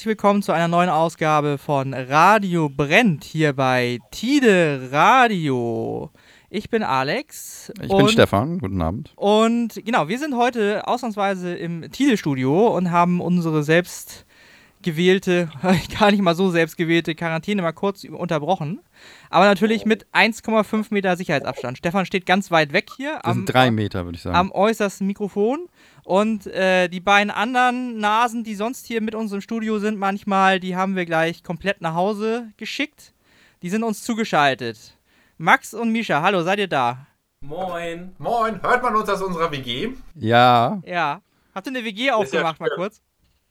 herzlich willkommen zu einer neuen Ausgabe von Radio Brennt hier bei Tide Radio. Ich bin Alex. Ich bin Stefan, guten Abend. Und genau, wir sind heute ausnahmsweise im Tide-Studio und haben unsere selbst gewählte, gar nicht mal so selbst gewählte Quarantäne mal kurz unterbrochen. Aber natürlich mit 1,5 Meter Sicherheitsabstand. Stefan steht ganz weit weg hier. Das am, sind drei Meter, würde ich sagen. Am äußersten Mikrofon. Und äh, die beiden anderen Nasen, die sonst hier mit uns im Studio sind, manchmal, die haben wir gleich komplett nach Hause geschickt. Die sind uns zugeschaltet. Max und Misha, hallo, seid ihr da? Moin. Moin. Hört man uns aus unserer WG? Ja. Ja. Habt ihr eine WG aufgemacht, ja mal kurz?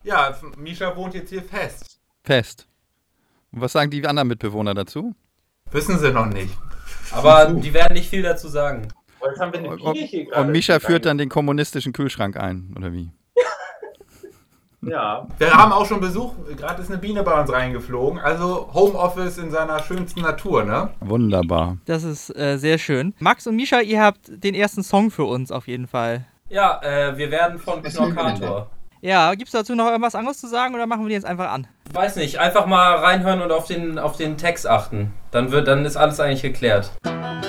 Ja, Misha wohnt jetzt hier fest. Fest. Und was sagen die anderen Mitbewohner dazu? Wissen sie noch nicht. Aber die werden nicht viel dazu sagen. Jetzt haben wir eine hier gerade. Und Misha führt dann den kommunistischen Kühlschrank ein, oder wie? Ja. Wir haben auch schon Besuch. Gerade ist eine Biene bei uns reingeflogen. Also Homeoffice in seiner schönsten Natur, ne? Wunderbar. Das ist äh, sehr schön. Max und Misha, ihr habt den ersten Song für uns auf jeden Fall. Ja, äh, wir werden von Knorkator. Ja, gibt es dazu noch irgendwas anderes zu sagen oder machen wir die jetzt einfach an? Weiß nicht, einfach mal reinhören und auf den, auf den Text achten. Dann, wird, dann ist alles eigentlich geklärt. eine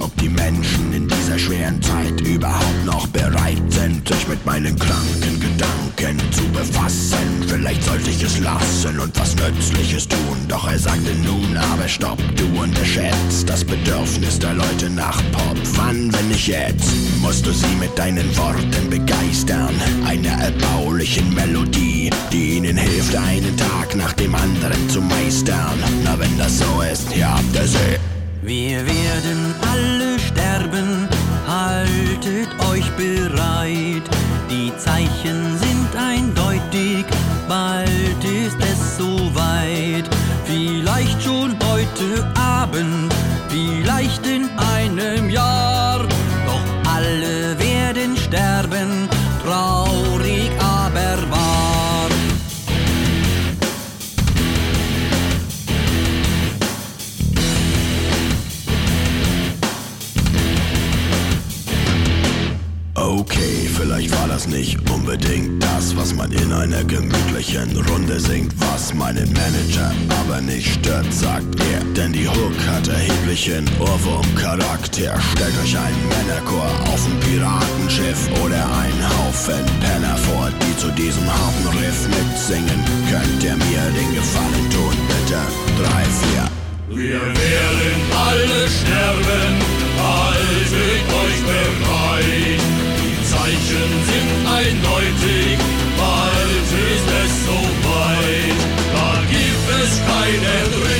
ob die Menschen in dieser schweren Zeit überhaupt noch bereit sind, sich mit meinen kranken Gedanken zu befassen. Vielleicht sollte ich es lassen und was Nützliches tun. Doch er sagte nun, aber stopp, du unterschätzt das Bedürfnis der Leute nach Pop. Wann, wenn nicht jetzt, musst du sie mit deinen Worten begeistern. Einer erbaulichen Melodie, die ihnen hilft, einen Tag nach dem anderen zu meistern. Na, wenn das so ist, ja, habt ihr sie. Wir werden alle sterben, haltet euch bereit. Die Zeichen nicht unbedingt das, was man in einer gemütlichen Runde singt, was meinen Manager aber nicht stört, sagt er. Denn die Hook hat erheblichen Ohrwurm-Charakter. Stellt euch einen Männerchor auf ein Piratenschiff oder einen Haufen Penner vor, die zu diesem harten Riff mitsingen. Könnt ihr mir den Gefallen tun, bitte? Drei, vier. Wir werden alle sterben, haltet euch bereit. Zeichen sind eindeutig, bald ist es soweit. Da gibt es kein Entrinnen,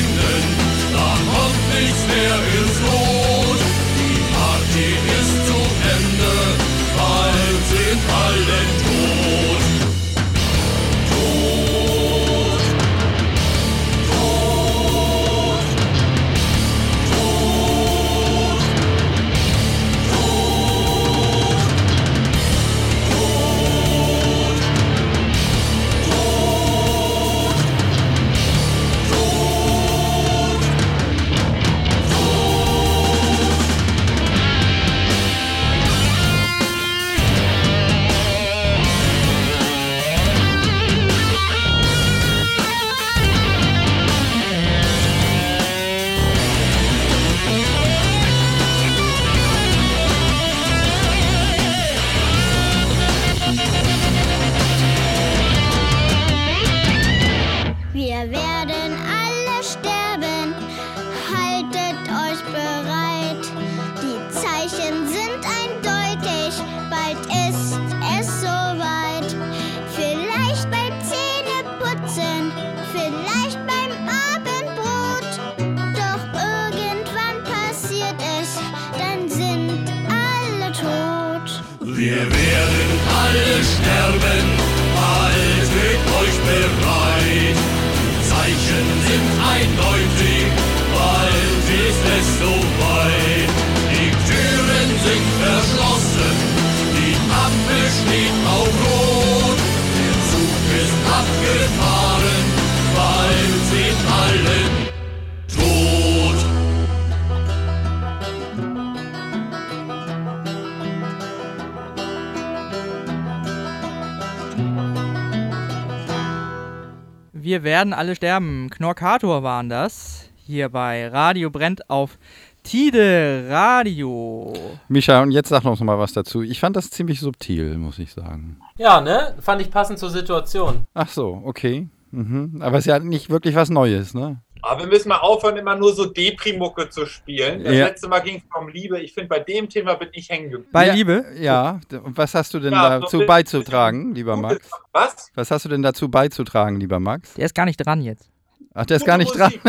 Wir werden alle sterben. Knorkator waren das. Hier bei Radio brennt auf Tide Radio. Micha, und jetzt sag noch mal was dazu. Ich fand das ziemlich subtil, muss ich sagen. Ja, ne? Fand ich passend zur Situation. Ach so, okay. Mhm. Aber es ist ja nicht wirklich was Neues, ne? Aber wir müssen mal aufhören, immer nur so Deprimucke zu spielen. Das Ja. letzte Mal ging es um Liebe. Ich finde, bei dem Thema bin ich hängen geblieben. Bei Liebe. Ja, und was hast du denn Ja, dazu beizutragen, lieber Max? Was? Was hast du denn dazu beizutragen, lieber Max? Der ist gar nicht dran jetzt. Ach, der ist gar nicht dran.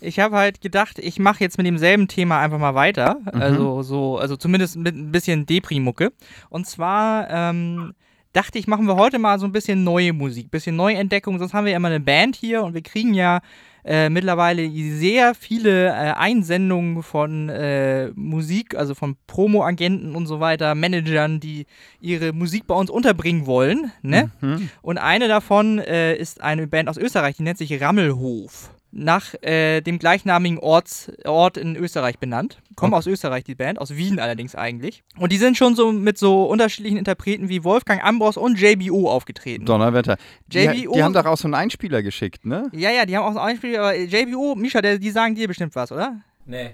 Ich habe halt gedacht, ich mache jetzt mit demselben Thema einfach mal weiter. Also so, also zumindest mit ein bisschen Deprimucke. Und zwar ähm, dachte ich, machen wir heute mal so ein bisschen neue Musik, bisschen Neuentdeckung. Sonst haben wir ja immer eine Band hier und wir kriegen ja äh, mittlerweile sehr viele äh, Einsendungen von äh, Musik, also von Promo-Agenten und so weiter, Managern, die ihre Musik bei uns unterbringen wollen. Ne? Und eine davon äh, ist eine Band aus Österreich, die nennt sich Rammelhof. Nach äh, dem gleichnamigen Orts, Ort in Österreich benannt. Kommen aus Österreich, die Band, aus Wien allerdings eigentlich. Und die sind schon so mit so unterschiedlichen Interpreten wie Wolfgang Ambros und JBO aufgetreten. Donnerwetter. Die, JBO die haben doch auch so einen Einspieler geschickt, ne? Ja, ja, die haben auch so ein Spiel, aber JBO, Misha, der, die sagen dir bestimmt was, oder? Nee.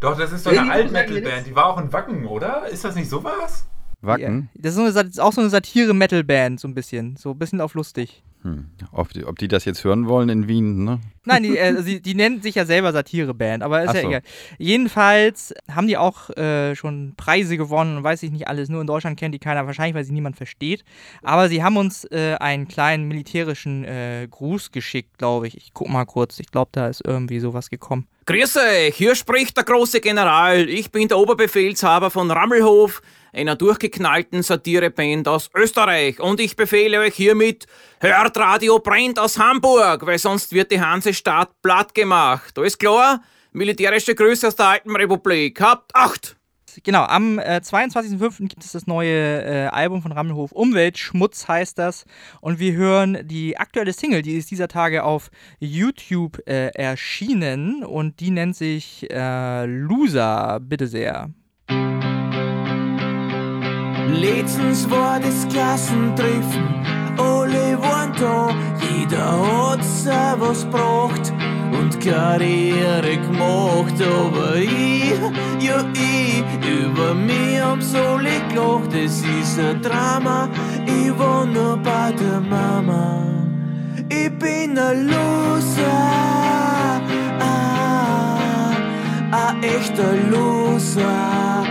Doch, das ist doch eine Alt-Metal-Band. Die war auch in Wacken, oder? Ist das nicht sowas? Wacken. Ja, das ist, so eine, ist auch so eine Satire-Metal-Band, so ein bisschen. So ein bisschen auf lustig. Hm. Ob, die, ob die das jetzt hören wollen in Wien, ne? Nein, die, äh, sie, die nennen sich ja selber Satire-Band, aber ist Ach ja so. egal. Jedenfalls haben die auch äh, schon Preise gewonnen und weiß ich nicht alles. Nur in Deutschland kennt die keiner, wahrscheinlich, weil sie niemand versteht. Aber sie haben uns äh, einen kleinen militärischen äh, Gruß geschickt, glaube ich. Ich guck mal kurz. Ich glaube, da ist irgendwie sowas gekommen. Grüß euch, hier spricht der große General. Ich bin der Oberbefehlshaber von Rammelhof, einer durchgeknallten Satireband aus Österreich. Und ich befehle euch hiermit, hört Radio brennt aus Hamburg, weil sonst wird die Hansestadt platt gemacht. Alles klar? Militärische Grüße aus der Alten Republik. Habt Acht! Genau, am äh, 22.05. gibt es das neue äh, Album von Rammelhof. Umweltschmutz heißt das. Und wir hören die aktuelle Single, die ist dieser Tage auf YouTube äh, erschienen. Und die nennt sich äh, Loser. Bitte sehr. Letztens war das Klassentreffen, da, jeder hat was gebracht und Karriere gemacht, aber ich, ja ich, über mich hab's alle gelacht, es ist ein Drama, ich war nur bei der Mama. Ich bin ein Loser, ah, ein echter Loser,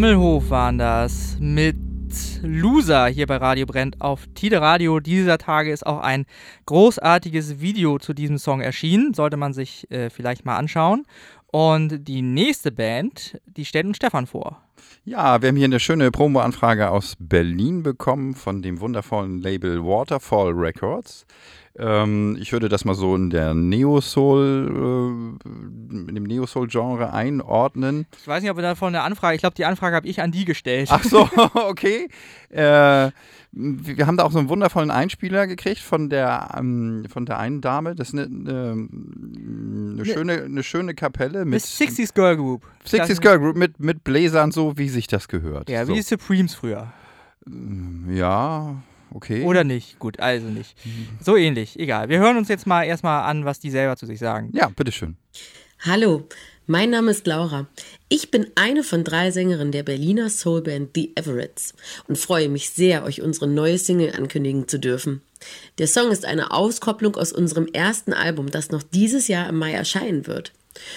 Rammelhof waren das mit Loser hier bei Radio Brennt auf Tide Radio. Dieser Tage ist auch ein großartiges Video zu diesem Song erschienen. Sollte man sich äh, vielleicht mal anschauen. Und die nächste Band, die stellt uns Stefan vor. Ja, wir haben hier eine schöne Promo-Anfrage aus Berlin bekommen von dem wundervollen Label Waterfall Records. Ähm, ich würde das mal so in der Neo-Soul, äh, in dem Neo-Soul-Genre einordnen. Ich weiß nicht, ob wir da von der Anfrage, ich glaube, die Anfrage habe ich an die gestellt. Ach so, okay. Äh, wir haben da auch so einen wundervollen Einspieler gekriegt von der, ähm, von der einen Dame. Das ist eine, eine, eine, schöne, eine schöne Kapelle mit. Miss 60s Girl Group. 60s Girl Group mit, mit Bläsern, so wie sich das gehört. Ja, so. wie die Supremes früher. Ja, okay. Oder nicht? Gut, also nicht. So ähnlich, egal. Wir hören uns jetzt mal erstmal an, was die selber zu sich sagen. Ja, bitteschön. Hallo, mein Name ist Laura. Ich bin eine von drei Sängerinnen der Berliner Soulband The Everetts und freue mich sehr, euch unsere neue Single ankündigen zu dürfen. Der Song ist eine Auskopplung aus unserem ersten Album, das noch dieses Jahr im Mai erscheinen wird.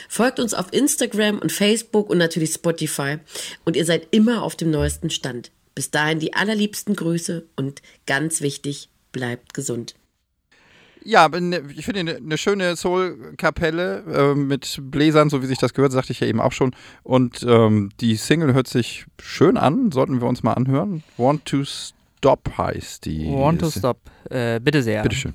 Folgt uns auf Instagram und Facebook und natürlich Spotify und ihr seid immer auf dem neuesten Stand. Bis dahin die allerliebsten Grüße und ganz wichtig, bleibt gesund. Ja, bin- ich finde eine, eine schöne Soul-Kapelle äh, mit Bläsern, so wie sich das gehört, sagte ich ja eben auch schon. Und ähm, die Single hört sich schön an, sollten wir uns mal anhören. Want to Stop heißt die. Want to stop. Äh, bitte sehr. Bitteschön.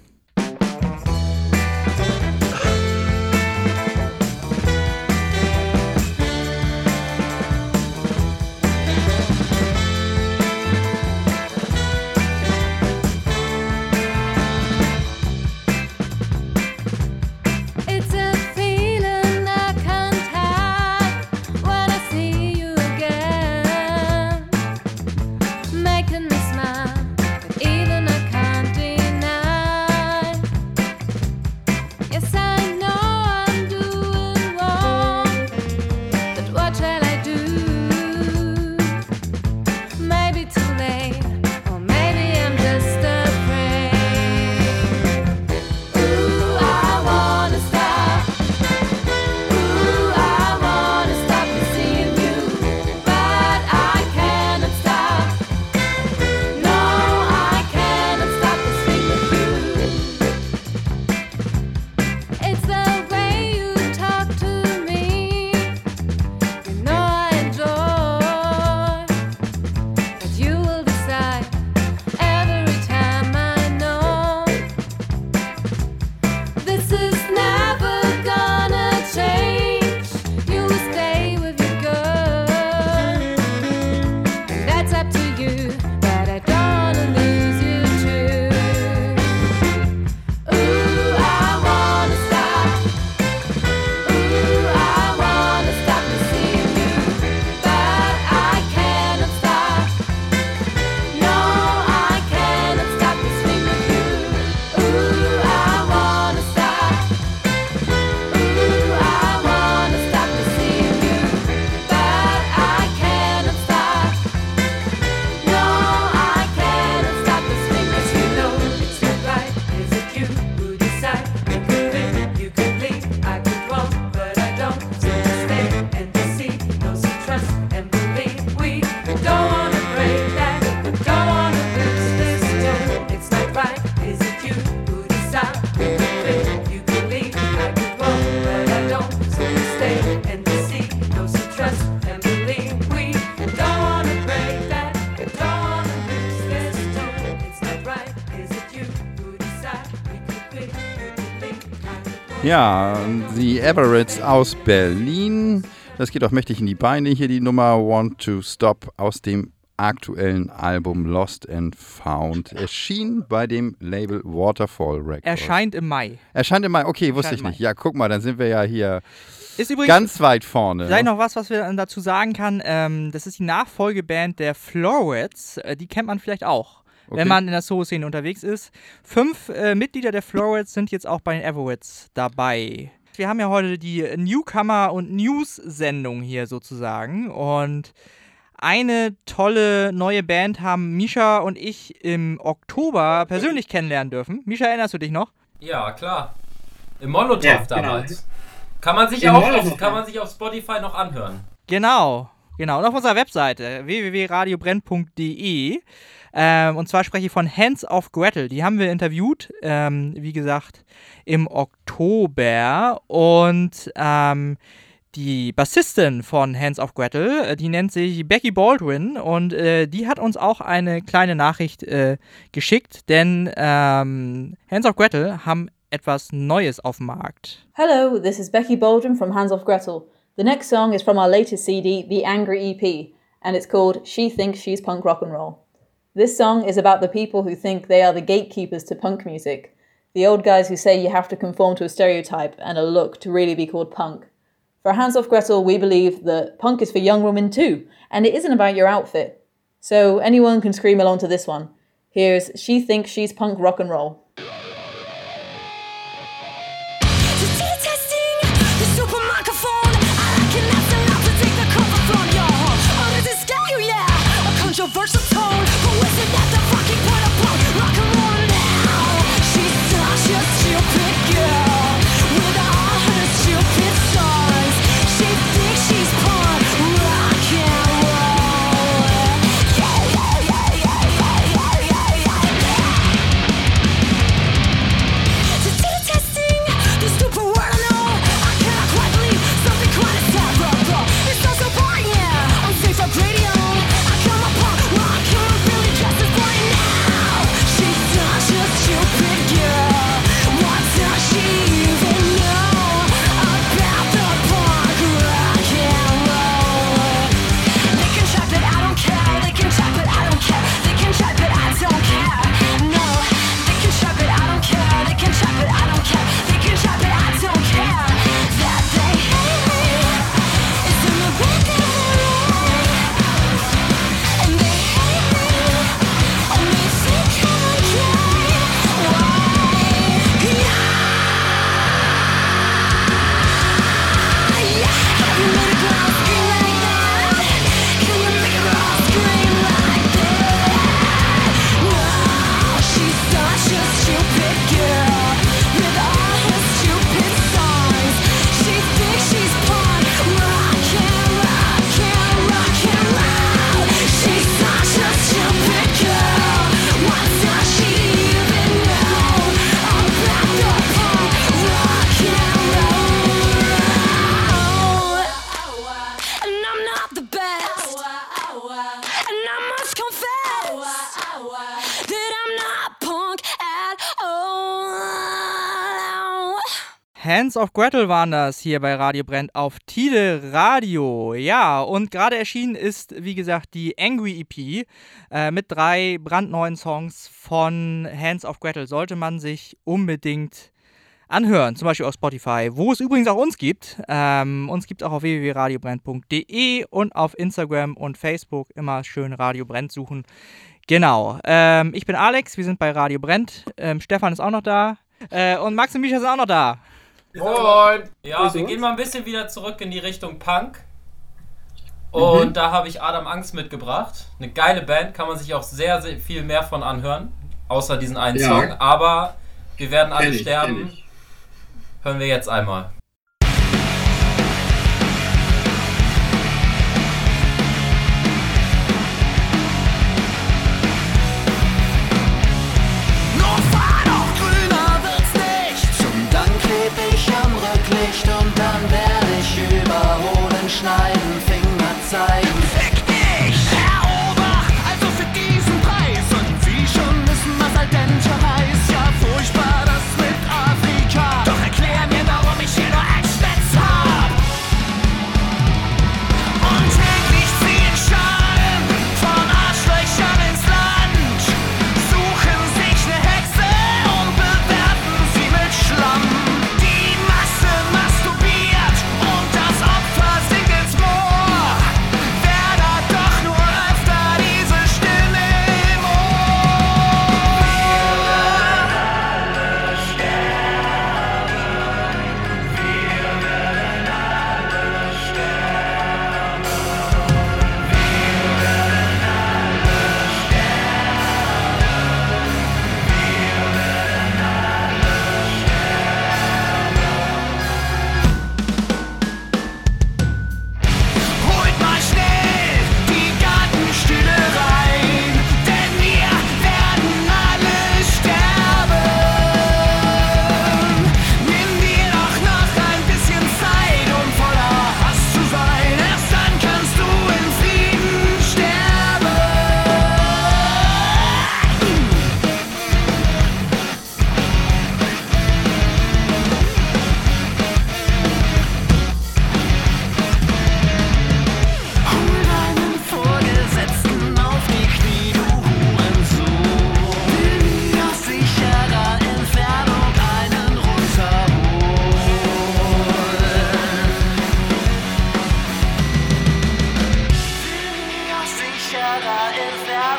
Ja, die Everetts aus Berlin. Das geht auch mächtig in die Beine. Hier die Nummer Want to Stop aus dem aktuellen Album Lost and Found. Erschien bei dem Label Waterfall Records. Erscheint im Mai. Erscheint im Mai. Okay, wusste Erscheint ich nicht. Ja, guck mal, dann sind wir ja hier Ist übrigens ganz weit vorne. Vielleicht noch was, was wir dazu sagen kann. Ähm, das ist die Nachfolgeband der Florets. Äh, die kennt man vielleicht auch, Okay. wenn man in der Soul-Szene unterwegs ist. Fünf äh, Mitglieder der Florets sind jetzt auch bei den Everetts dabei. Wir haben ja heute die Newcomer- und News-Sendung hier sozusagen. Und eine tolle neue Band haben Misha und ich im Oktober persönlich kennenlernen dürfen. Misha, erinnerst du dich noch? Ja, klar. Im Molotow Ja, genau. damals. Kann man sich auch auf, kann man sich auf Spotify noch anhören. Genau. Genau, und auf unserer Webseite www.radiobrenn.de. Ähm, und zwar spreche ich von Hands of Gretel. Die haben wir interviewt, ähm, wie gesagt, im Oktober. Und ähm, die Bassistin von Hands of Gretel, äh, die nennt sich Becky Baldwin und äh, die hat uns auch eine kleine Nachricht äh, geschickt, denn ähm, Hands of Gretel haben etwas Neues auf dem Markt. Hello, this is Becky Baldwin from Hands Off Gretel. The next song is from our latest CD, The Angry EP, and it's called She Thinks She's Punk Rock and Roll. This song is about the people who think they are the gatekeepers to punk music, the old guys who say you have to conform to a stereotype and a look to really be called punk. For Hands Off Gretel, we believe that punk is for young women too, and it isn't about your outfit. So anyone can scream along to this one. Here's She Thinks She's Punk Rock and Roll. Hands of Gretel waren das hier bei Radio Brennt auf Tide Radio. Ja, und gerade erschienen ist, wie gesagt, die Angry EP äh, mit drei brandneuen Songs von Hands of Gretel. Sollte man sich unbedingt anhören, zum Beispiel auf Spotify, wo es übrigens auch uns gibt. Ähm, uns gibt es auch auf www.radiobrennt.de und auf Instagram und Facebook immer schön Radio Brennt suchen. Genau. Ähm, ich bin Alex, wir sind bei Radio Brennt. Ähm, Stefan ist auch noch da. Äh, und Max und Mischa sind auch noch da. Moin! Ja, wir gehen mal ein bisschen wieder zurück in die Richtung Punk. Und Mhm. da habe ich Adam Angst mitgebracht. Eine geile Band, kann man sich auch sehr, sehr viel mehr von anhören. Außer diesen einen Ja. Song. Aber wir werden alle Kenn ich, sterben. kenn ich. Hören wir jetzt einmal. is that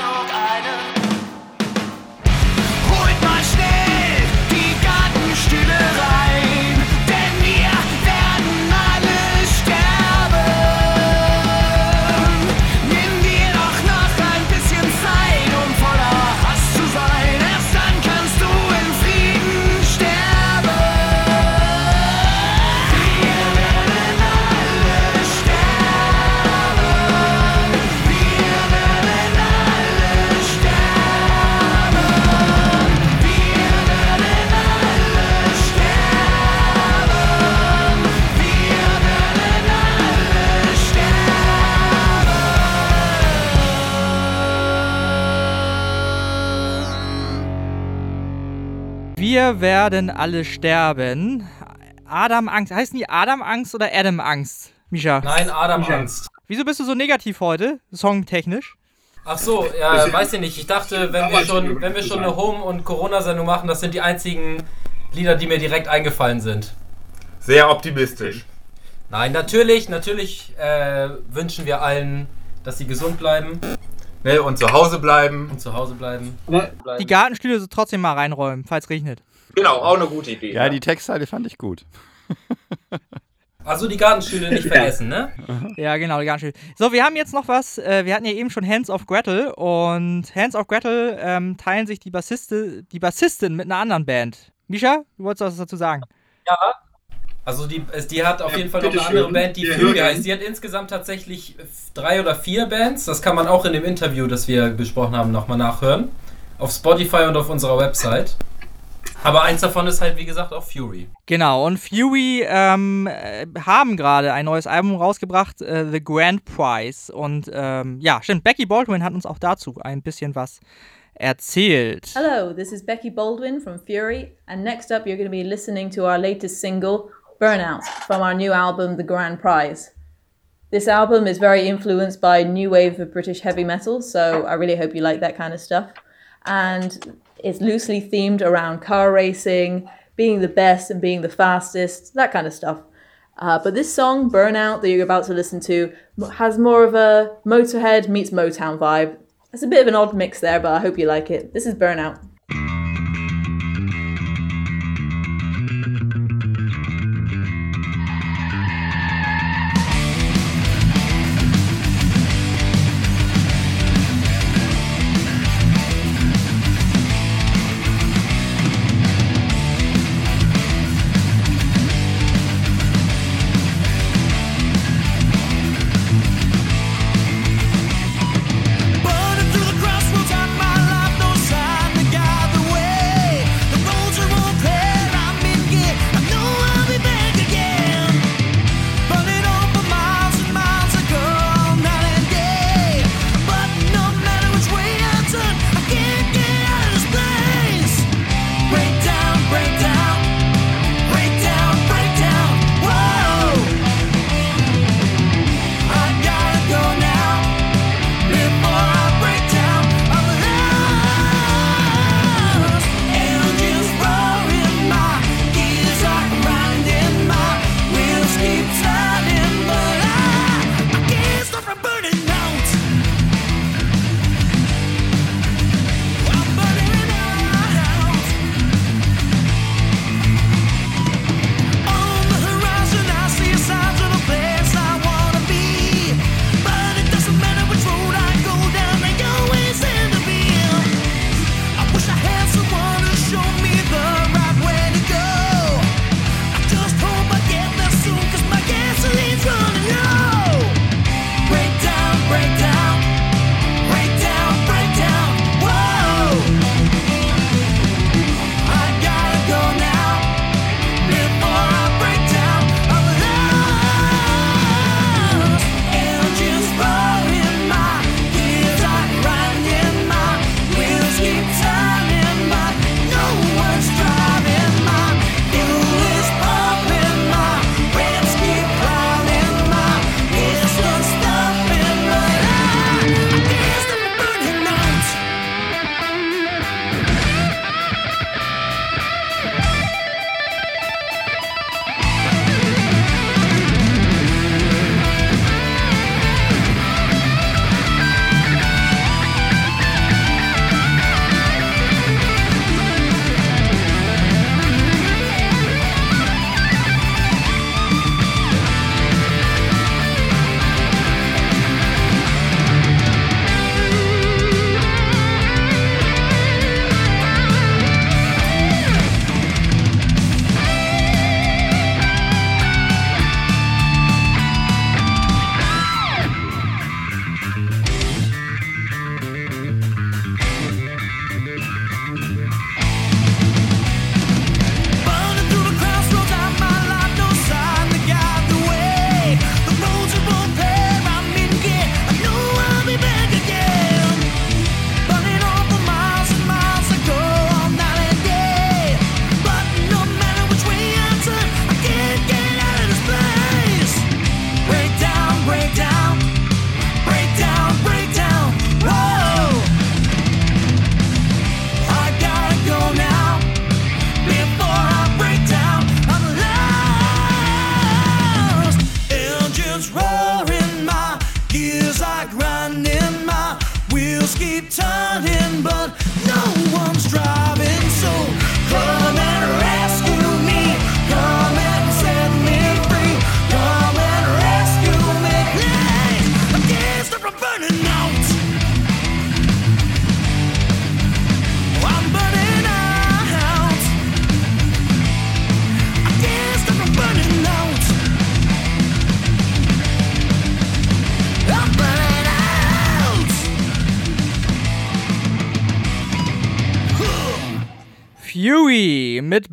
Wir werden alle sterben. Adam Angst. Heißen die Adam Angst oder Adam Angst, Misha? Nein, Adam Angst. Wieso bist du so negativ heute, songtechnisch? Ach so, ja, weiß ich nicht. Ich dachte, wenn wir schon, wenn wir schon eine Home- und Corona-Sendung machen, das sind die einzigen Lieder, die mir direkt eingefallen sind. Sehr optimistisch. Nein, natürlich, natürlich äh, wünschen wir allen, dass sie gesund bleiben Ne, und zu Hause bleiben. und zu Hause bleiben. Die Gartenstühle so trotzdem mal reinräumen, falls regnet. Genau, auch eine gute Idee. Ja, die Textzeile fand ich gut. Also die Gartenstühle nicht vergessen, ne? Ja, genau, die Gartenstühle. So, wir haben jetzt noch was. Äh, wir hatten ja eben schon Hands of Gretel und Hands of Gretel ähm, teilen sich die, Bassiste, die Bassistin mit einer anderen Band. Misha, du wolltest was dazu sagen? Ja. Also die, die hat auf jeden Fall noch eine bitteschön. andere Band, die Fury hören. heißt. Die hat insgesamt tatsächlich drei oder vier Bands. Das kann man auch in dem Interview, das wir besprochen haben, nochmal nachhören. Auf Spotify und auf unserer Website. Aber eins davon ist halt, wie gesagt, auch Fury. Genau, und Fury ähm, äh, haben gerade ein neues Album rausgebracht, äh, The Grand Prize. Und ähm, ja, stimmt, Becky Baldwin hat uns auch dazu ein bisschen was erzählt. Hello, this is Becky Baldwin from Fury, and next up, you're going to be listening to our latest single, Burnout, from our new album, The Grand Prize. This album is very influenced by new wave of British heavy metal, so I really hope you like that kind of stuff. And it's loosely themed around car racing, being the best and being the fastest, that kind of stuff. Uh, but this song, Burnout, that you're about to listen to, has more of a Motorhead meets Motown vibe. It's a bit of an odd mix there, but I hope you like it. This is Burnout.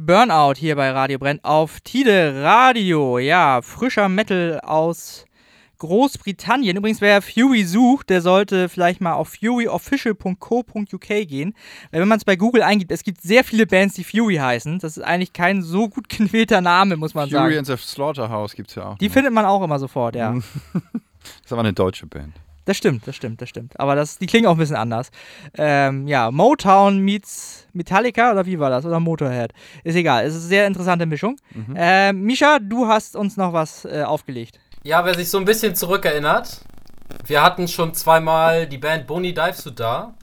Burnout hier bei Radio Brennt auf Tide Radio. Ja, frischer Metal aus Großbritannien. Übrigens, wer Fury sucht, der sollte vielleicht mal auf furyofficial.co.uk gehen. Weil wenn man es bei Google eingibt, es gibt sehr viele Bands, die Fury heißen. Das ist eigentlich kein so gut gewählter Name, muss man Fury sagen. and the Slaughterhouse gibt es ja auch. Die findet man auch immer sofort, ja. Das ist aber eine deutsche Band. Das stimmt, das stimmt, das stimmt. Aber das, die klingen auch ein bisschen anders. Ähm, ja, Motown meets Metallica oder wie war das? Oder Motorhead? Ist egal, es ist eine sehr interessante Mischung. Mhm. Ähm, Misha, du hast uns noch was äh, aufgelegt. Ja, wer sich so ein bisschen zurückerinnert, wir hatten schon zweimal die Band Boni Divesuit da.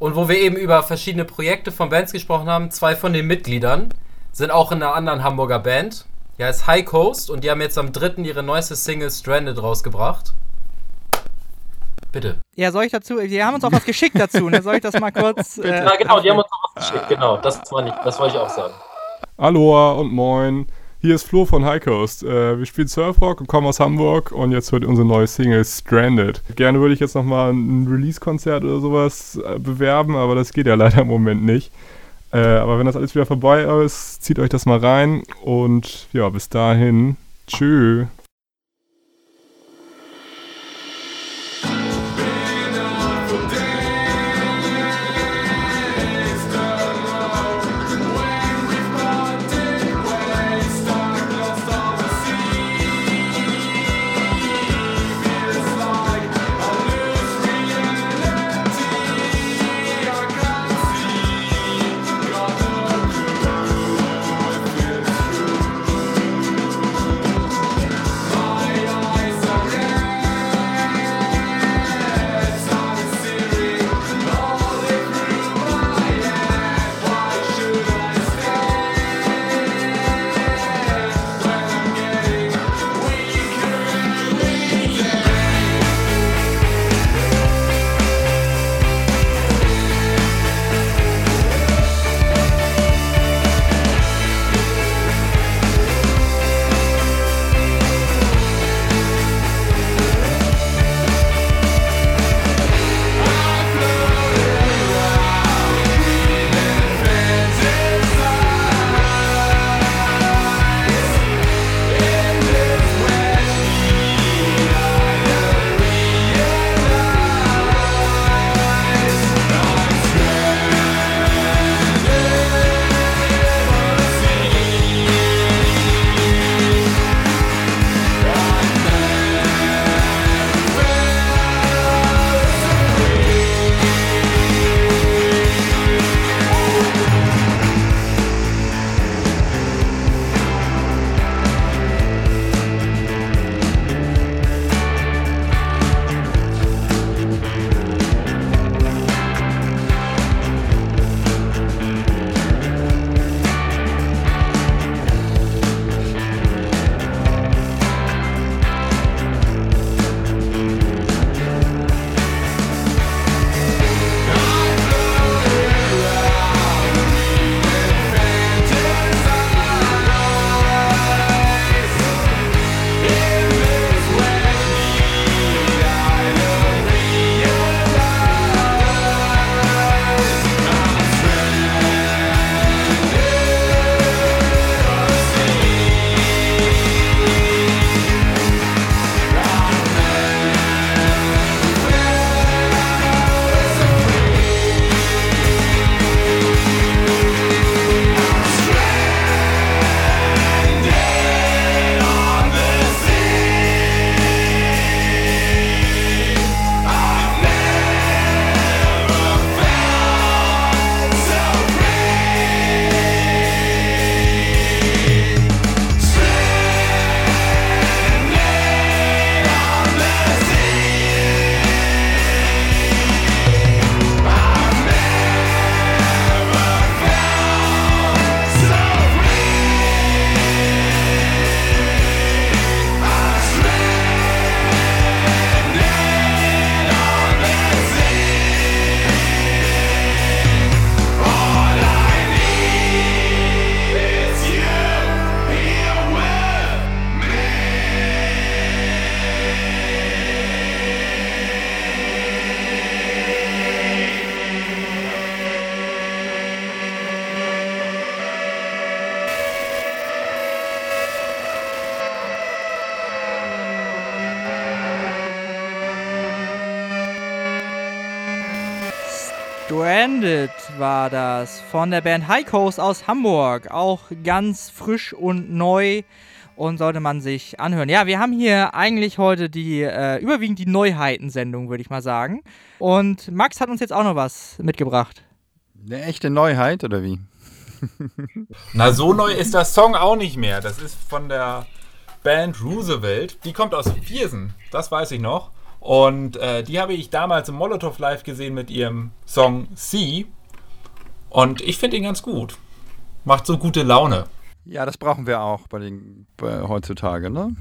Und wo wir eben über verschiedene Projekte von Bands gesprochen haben, zwei von den Mitgliedern sind auch in einer anderen Hamburger Band. Die heißt High Coast und die haben jetzt am 3. ihre neueste Single Stranded rausgebracht. Bitte. Ja, soll ich dazu? Die haben uns auch was geschickt dazu. Ne? Soll ich das mal kurz. Äh, Ja, genau, die haben uns auch was geschickt, genau. Das, war nicht, das wollte ich auch sagen. Aloha und moin. Hier ist Flo von High Coast. Äh, wir spielen Surfrock und kommen aus Hamburg und jetzt hört ihr unsere neue Single Stranded. Gerne würde ich jetzt nochmal ein Release-Konzert oder sowas äh, bewerben, aber das geht ja leider im Moment nicht. Äh, aber wenn das alles wieder vorbei ist, zieht euch das mal rein und ja, bis dahin. Tschüss. Stranded war das von der Band High Coast aus Hamburg. Auch ganz frisch und neu und sollte man sich anhören. Ja, wir haben hier eigentlich heute die äh, überwiegend die Neuheiten-Sendung, würde ich mal sagen. Und Max hat uns jetzt auch noch was mitgebracht. Eine echte Neuheit oder wie? Na, so neu ist der Song auch nicht mehr. Das ist von der Band Roosevelt. Die kommt aus Viersen, das weiß ich noch. Und äh, die habe ich damals im Molotow Live gesehen mit ihrem Song Sea. Und ich finde ihn ganz gut. Macht so gute Laune. Ja, das brauchen wir auch bei den bei heutzutage, ne?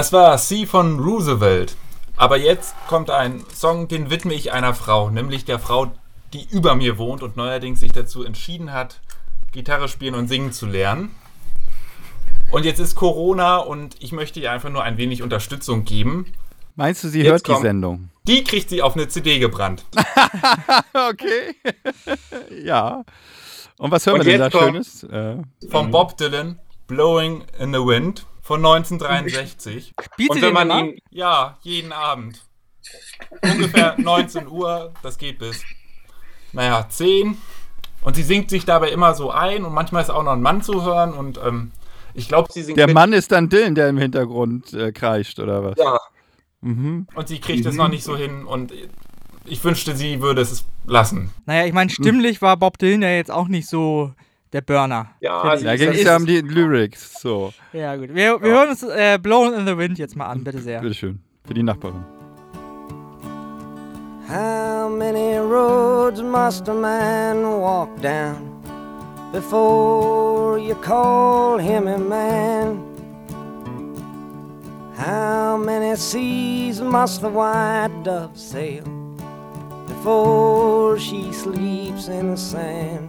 Das war Sea von Roosevelt. Aber jetzt kommt ein Song, den widme ich einer Frau, nämlich der Frau, die über mir wohnt und neuerdings sich dazu entschieden hat, Gitarre spielen und singen zu lernen. Und jetzt ist Corona und ich möchte ihr einfach nur ein wenig Unterstützung geben. Meinst du, sie Jetzt hört die kommt- Sendung? Die kriegt sie auf eine CD gebrannt. okay. ja. Und was hören Und wir denn da Schönes? Äh, Von Bob Dylan, Blowing in the Wind von 1963. Spielt Und sie wenn man ihn, ja, jeden Abend. Ungefähr 19 Uhr, das geht bis, naja, 10. Und sie singt sich dabei immer so ein und manchmal ist auch noch ein Mann zu hören und ähm, ich glaube, sie singt der mit Mann ist dann Dylan, der im Hintergrund äh, kreischt, oder was? Ja. Mhm. und sie kriegt es noch nicht so hin und ich wünschte, sie würde es lassen. Naja, ich meine, stimmlich war Bob Dylan ja jetzt auch nicht so der Burner. Ja. Da ging es ja um die Lyrics. So, Ja, gut. Wir, wir hören uns äh, Blown in the Wind jetzt mal an, bitte sehr. bitteschön. Für die Nachbarin. How many roads must a man walk down before you call him a man? How many seas must the white dove sail before she sleeps in the sand?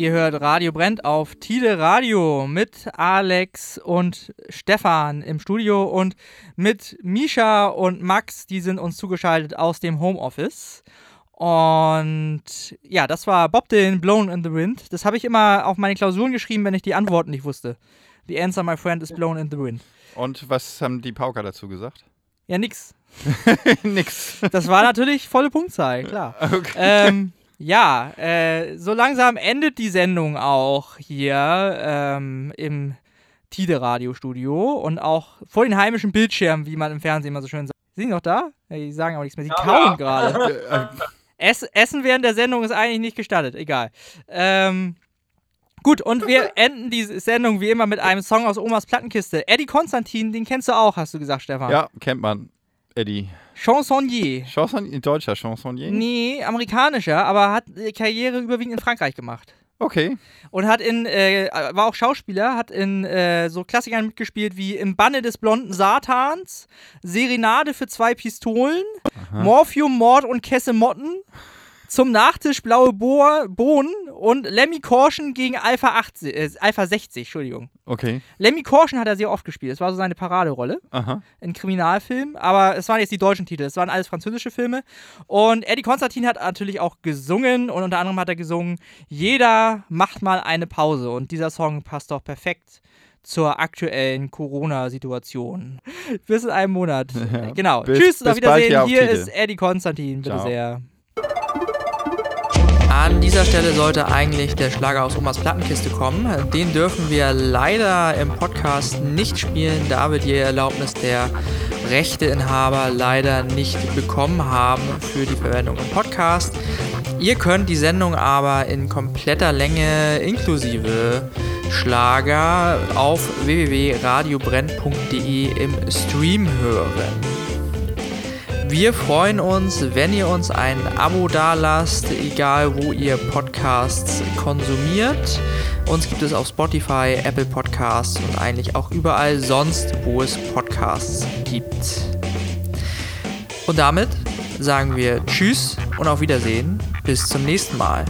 Ihr hört Radio brennt auf Tide Radio mit Alex und Stefan im Studio und mit Misha und Max, die sind uns zugeschaltet aus dem Homeoffice. Und ja, das war Bob Dylan, Blown in the Wind. Das habe ich immer auf meine Klausuren geschrieben, wenn ich die Antworten nicht wusste. The answer, my friend, is blown in the wind. Und was haben die Pauker dazu gesagt? Ja, nix. Nix. Das war natürlich volle Punktzahl, klar. Okay. Ähm, ja, äh, so langsam endet die Sendung auch hier ähm, im Tide-Radio-Studio und auch vor den heimischen Bildschirmen, wie man im Fernsehen immer so schön sagt. Sind die noch da? Ja, die sagen aber nichts mehr. Sie kauen gerade. Ess, Essen während der Sendung ist eigentlich nicht gestattet. Egal. Ähm, gut, und wir enden die Sendung wie immer mit einem Song aus Omas Plattenkiste. Eddie Konstantin, den kennst du auch, hast du gesagt, Stefan. Ja, kennt man. Eddie. Chansonnier. Chanson, deutscher Chansonnier? Nee, amerikanischer, aber hat äh, Karriere überwiegend in Frankreich gemacht. Okay. Und hat in, äh, war auch Schauspieler, hat in äh, so Klassikern mitgespielt wie Im Banne des blonden Satans, Serenade für zwei Pistolen, Aha. Morphium, Mord und Kesse Motten, Zum Nachtisch blaue Bo Bohnen und Lemmy Caution gegen Alpha, 80, äh, Alpha 60, Entschuldigung. Okay. Lemmy Caution hat er sehr oft gespielt. Das war so seine Paraderolle Aha. in Kriminalfilmen. Aber es waren jetzt die deutschen Titel. Es waren alles französische Filme. Und Eddie Konstantin hat natürlich auch gesungen. Und unter anderem hat er gesungen, jeder macht mal eine Pause. Und dieser Song passt doch perfekt zur aktuellen Corona-Situation. Bis in einem Monat. Ja, genau. bis- Tschüss und auf Wiedersehen. hier Hier ist Eddie Konstantin. Bitte Ciao. sehr. An dieser Stelle sollte eigentlich der Schlager aus Omas Plattenkiste kommen. Den dürfen wir leider im Podcast nicht spielen, da wir die Erlaubnis der Rechteinhaber leider nicht bekommen haben für die Verwendung im Podcast. Ihr könnt die Sendung aber in kompletter Länge inklusive Schlager auf www.radiobrenn.de im Stream hören. Wir freuen uns, wenn ihr uns ein Abo dalasst, egal wo ihr Podcasts konsumiert. Uns gibt es auf Spotify, Apple Podcasts und eigentlich auch überall sonst, wo es Podcasts gibt. Und damit sagen wir Tschüss und auf Wiedersehen. Bis zum nächsten Mal.